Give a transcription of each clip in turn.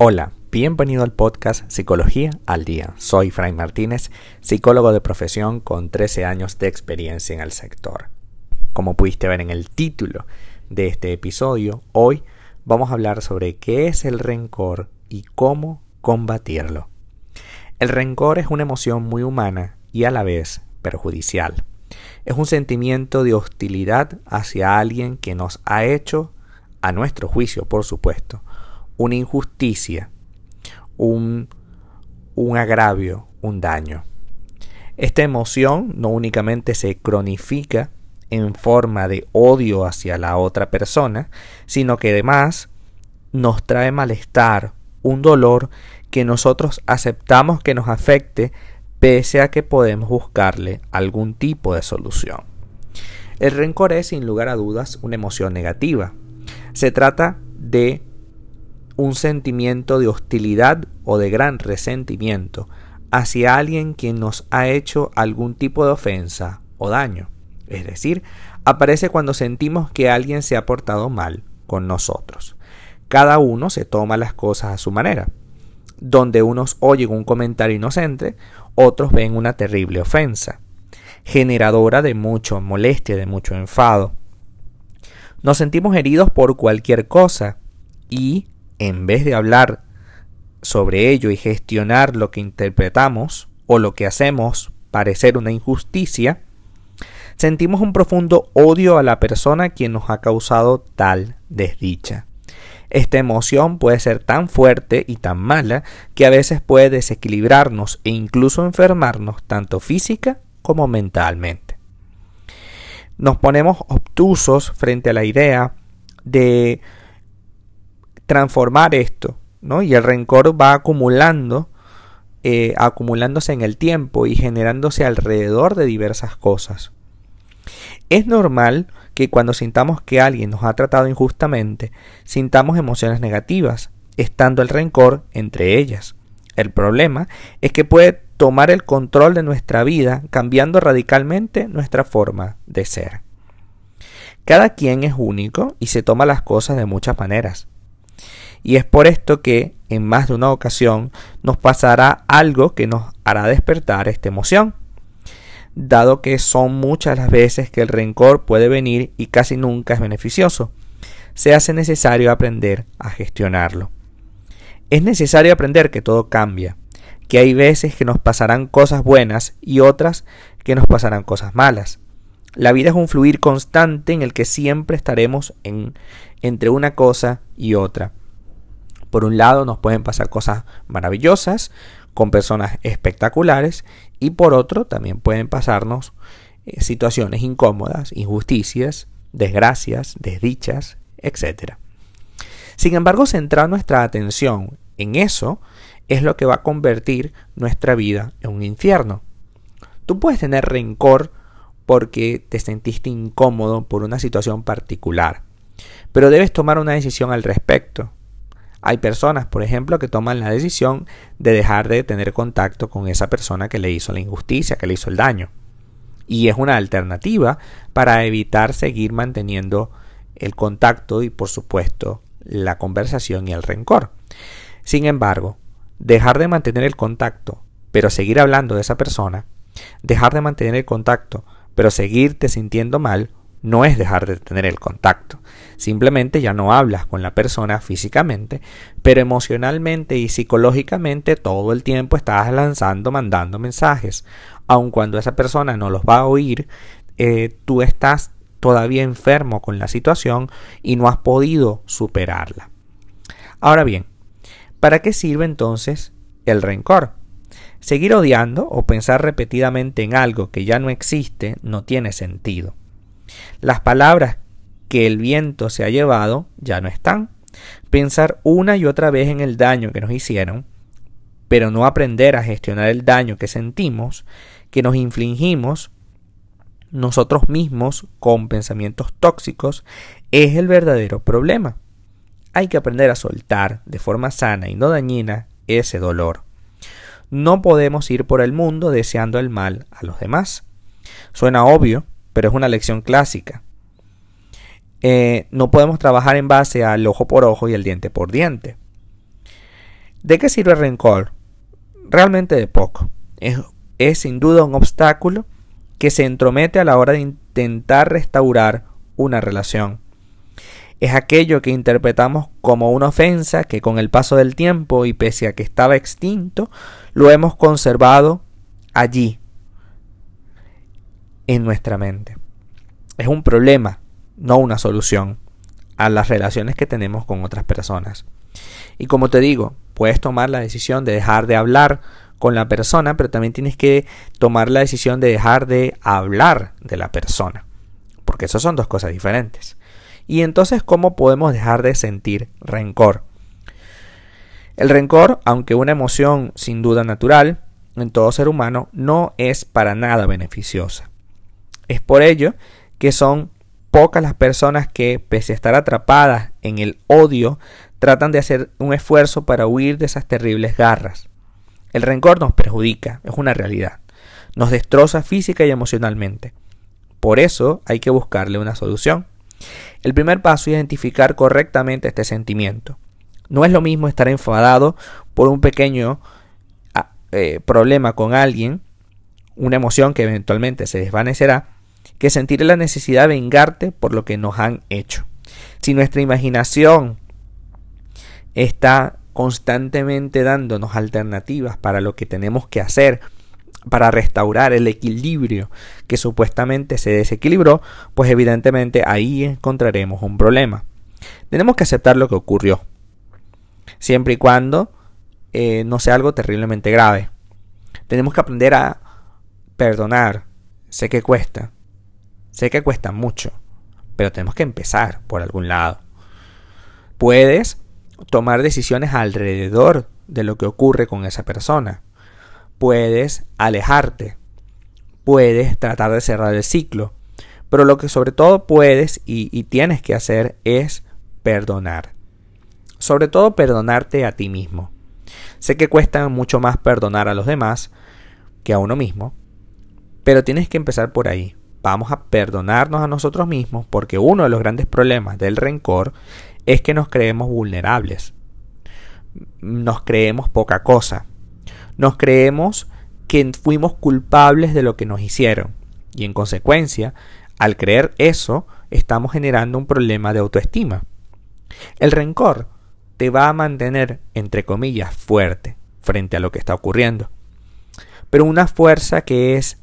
Hola, bienvenido al podcast Psicología al Día. Soy Fray Martínez, psicólogo de profesión con 13 años de experiencia en el sector. Como pudiste ver en el título de este episodio, hoy vamos a hablar sobre qué es el rencor y cómo combatirlo. El rencor es una emoción muy humana y a la vez perjudicial. Es un sentimiento de hostilidad hacia alguien que nos ha hecho, a nuestro juicio por supuesto, una injusticia, un, un agravio, un daño. Esta emoción no únicamente se cronifica en forma de odio hacia la otra persona, sino que además nos trae malestar, un dolor que nosotros aceptamos que nos afecte pese a que podemos buscarle algún tipo de solución. El rencor es sin lugar a dudas una emoción negativa. Se trata de un sentimiento de hostilidad o de gran resentimiento hacia alguien quien nos ha hecho algún tipo de ofensa o daño. Es decir, aparece cuando sentimos que alguien se ha portado mal con nosotros. Cada uno se toma las cosas a su manera. Donde unos oyen un comentario inocente, otros ven una terrible ofensa, generadora de mucho molestia, de mucho enfado. Nos sentimos heridos por cualquier cosa y en vez de hablar sobre ello y gestionar lo que interpretamos o lo que hacemos parecer una injusticia, sentimos un profundo odio a la persona quien nos ha causado tal desdicha. Esta emoción puede ser tan fuerte y tan mala que a veces puede desequilibrarnos e incluso enfermarnos tanto física como mentalmente. Nos ponemos obtusos frente a la idea de transformar esto, ¿no? Y el rencor va acumulando, eh, acumulándose en el tiempo y generándose alrededor de diversas cosas. Es normal que cuando sintamos que alguien nos ha tratado injustamente, sintamos emociones negativas, estando el rencor entre ellas. El problema es que puede tomar el control de nuestra vida cambiando radicalmente nuestra forma de ser. Cada quien es único y se toma las cosas de muchas maneras. Y es por esto que en más de una ocasión nos pasará algo que nos hará despertar esta emoción, dado que son muchas las veces que el rencor puede venir y casi nunca es beneficioso. Se hace necesario aprender a gestionarlo. Es necesario aprender que todo cambia, que hay veces que nos pasarán cosas buenas y otras que nos pasarán cosas malas. La vida es un fluir constante en el que siempre estaremos en, entre una cosa y otra. Por un lado nos pueden pasar cosas maravillosas con personas espectaculares y por otro también pueden pasarnos eh, situaciones incómodas, injusticias, desgracias, desdichas, etc. Sin embargo, centrar nuestra atención en eso es lo que va a convertir nuestra vida en un infierno. Tú puedes tener rencor porque te sentiste incómodo por una situación particular, pero debes tomar una decisión al respecto. Hay personas, por ejemplo, que toman la decisión de dejar de tener contacto con esa persona que le hizo la injusticia, que le hizo el daño. Y es una alternativa para evitar seguir manteniendo el contacto y, por supuesto, la conversación y el rencor. Sin embargo, dejar de mantener el contacto, pero seguir hablando de esa persona, dejar de mantener el contacto, pero seguirte sintiendo mal, no es dejar de tener el contacto. Simplemente ya no hablas con la persona físicamente, pero emocionalmente y psicológicamente todo el tiempo estás lanzando, mandando mensajes. Aun cuando esa persona no los va a oír, eh, tú estás todavía enfermo con la situación y no has podido superarla. Ahora bien, ¿para qué sirve entonces el rencor? Seguir odiando o pensar repetidamente en algo que ya no existe no tiene sentido. Las palabras que el viento se ha llevado ya no están. Pensar una y otra vez en el daño que nos hicieron, pero no aprender a gestionar el daño que sentimos, que nos infligimos nosotros mismos con pensamientos tóxicos, es el verdadero problema. Hay que aprender a soltar de forma sana y no dañina ese dolor. No podemos ir por el mundo deseando el mal a los demás. Suena obvio, pero es una lección clásica. Eh, no podemos trabajar en base al ojo por ojo y el diente por diente. ¿De qué sirve el rencor? Realmente de poco. Es, es sin duda un obstáculo que se entromete a la hora de intentar restaurar una relación. Es aquello que interpretamos como una ofensa que con el paso del tiempo y pese a que estaba extinto, lo hemos conservado allí, en nuestra mente. Es un problema, no una solución a las relaciones que tenemos con otras personas. Y como te digo, puedes tomar la decisión de dejar de hablar con la persona, pero también tienes que tomar la decisión de dejar de hablar de la persona, porque eso son dos cosas diferentes. Y entonces, ¿cómo podemos dejar de sentir rencor? El rencor, aunque una emoción sin duda natural en todo ser humano, no es para nada beneficiosa. Es por ello que son pocas las personas que, pese a estar atrapadas en el odio, tratan de hacer un esfuerzo para huir de esas terribles garras. El rencor nos perjudica, es una realidad. Nos destroza física y emocionalmente. Por eso hay que buscarle una solución. El primer paso es identificar correctamente este sentimiento. No es lo mismo estar enfadado por un pequeño ah, eh, problema con alguien, una emoción que eventualmente se desvanecerá, que sentir la necesidad de vengarte por lo que nos han hecho. Si nuestra imaginación está constantemente dándonos alternativas para lo que tenemos que hacer para restaurar el equilibrio que supuestamente se desequilibró, pues evidentemente ahí encontraremos un problema. Tenemos que aceptar lo que ocurrió, siempre y cuando eh, no sea algo terriblemente grave. Tenemos que aprender a perdonar. Sé que cuesta, sé que cuesta mucho, pero tenemos que empezar por algún lado. Puedes tomar decisiones alrededor de lo que ocurre con esa persona. Puedes alejarte. Puedes tratar de cerrar el ciclo. Pero lo que sobre todo puedes y, y tienes que hacer es perdonar. Sobre todo perdonarte a ti mismo. Sé que cuesta mucho más perdonar a los demás que a uno mismo, pero tienes que empezar por ahí. Vamos a perdonarnos a nosotros mismos porque uno de los grandes problemas del rencor es que nos creemos vulnerables. Nos creemos poca cosa. Nos creemos que fuimos culpables de lo que nos hicieron. Y en consecuencia, al creer eso, estamos generando un problema de autoestima. El rencor te va a mantener, entre comillas, fuerte frente a lo que está ocurriendo. Pero una fuerza que es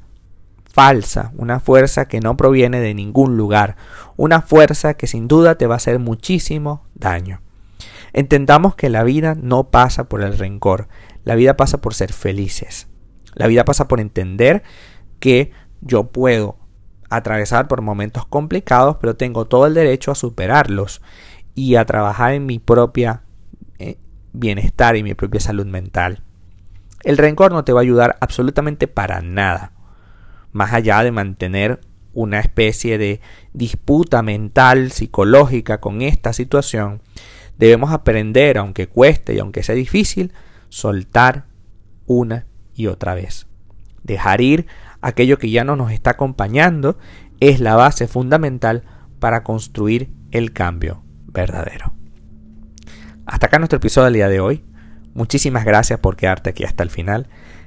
falsa, una fuerza que no proviene de ningún lugar, una fuerza que sin duda te va a hacer muchísimo daño. Entendamos que la vida no pasa por el rencor, la vida pasa por ser felices. La vida pasa por entender que yo puedo atravesar por momentos complicados, pero tengo todo el derecho a superarlos y a trabajar en mi propia eh, bienestar y mi propia salud mental. El rencor no te va a ayudar absolutamente para nada más allá de mantener una especie de disputa mental, psicológica con esta situación, debemos aprender, aunque cueste y aunque sea difícil, soltar una y otra vez. Dejar ir aquello que ya no nos está acompañando es la base fundamental para construir el cambio verdadero. Hasta acá nuestro episodio del día de hoy. Muchísimas gracias por quedarte aquí hasta el final.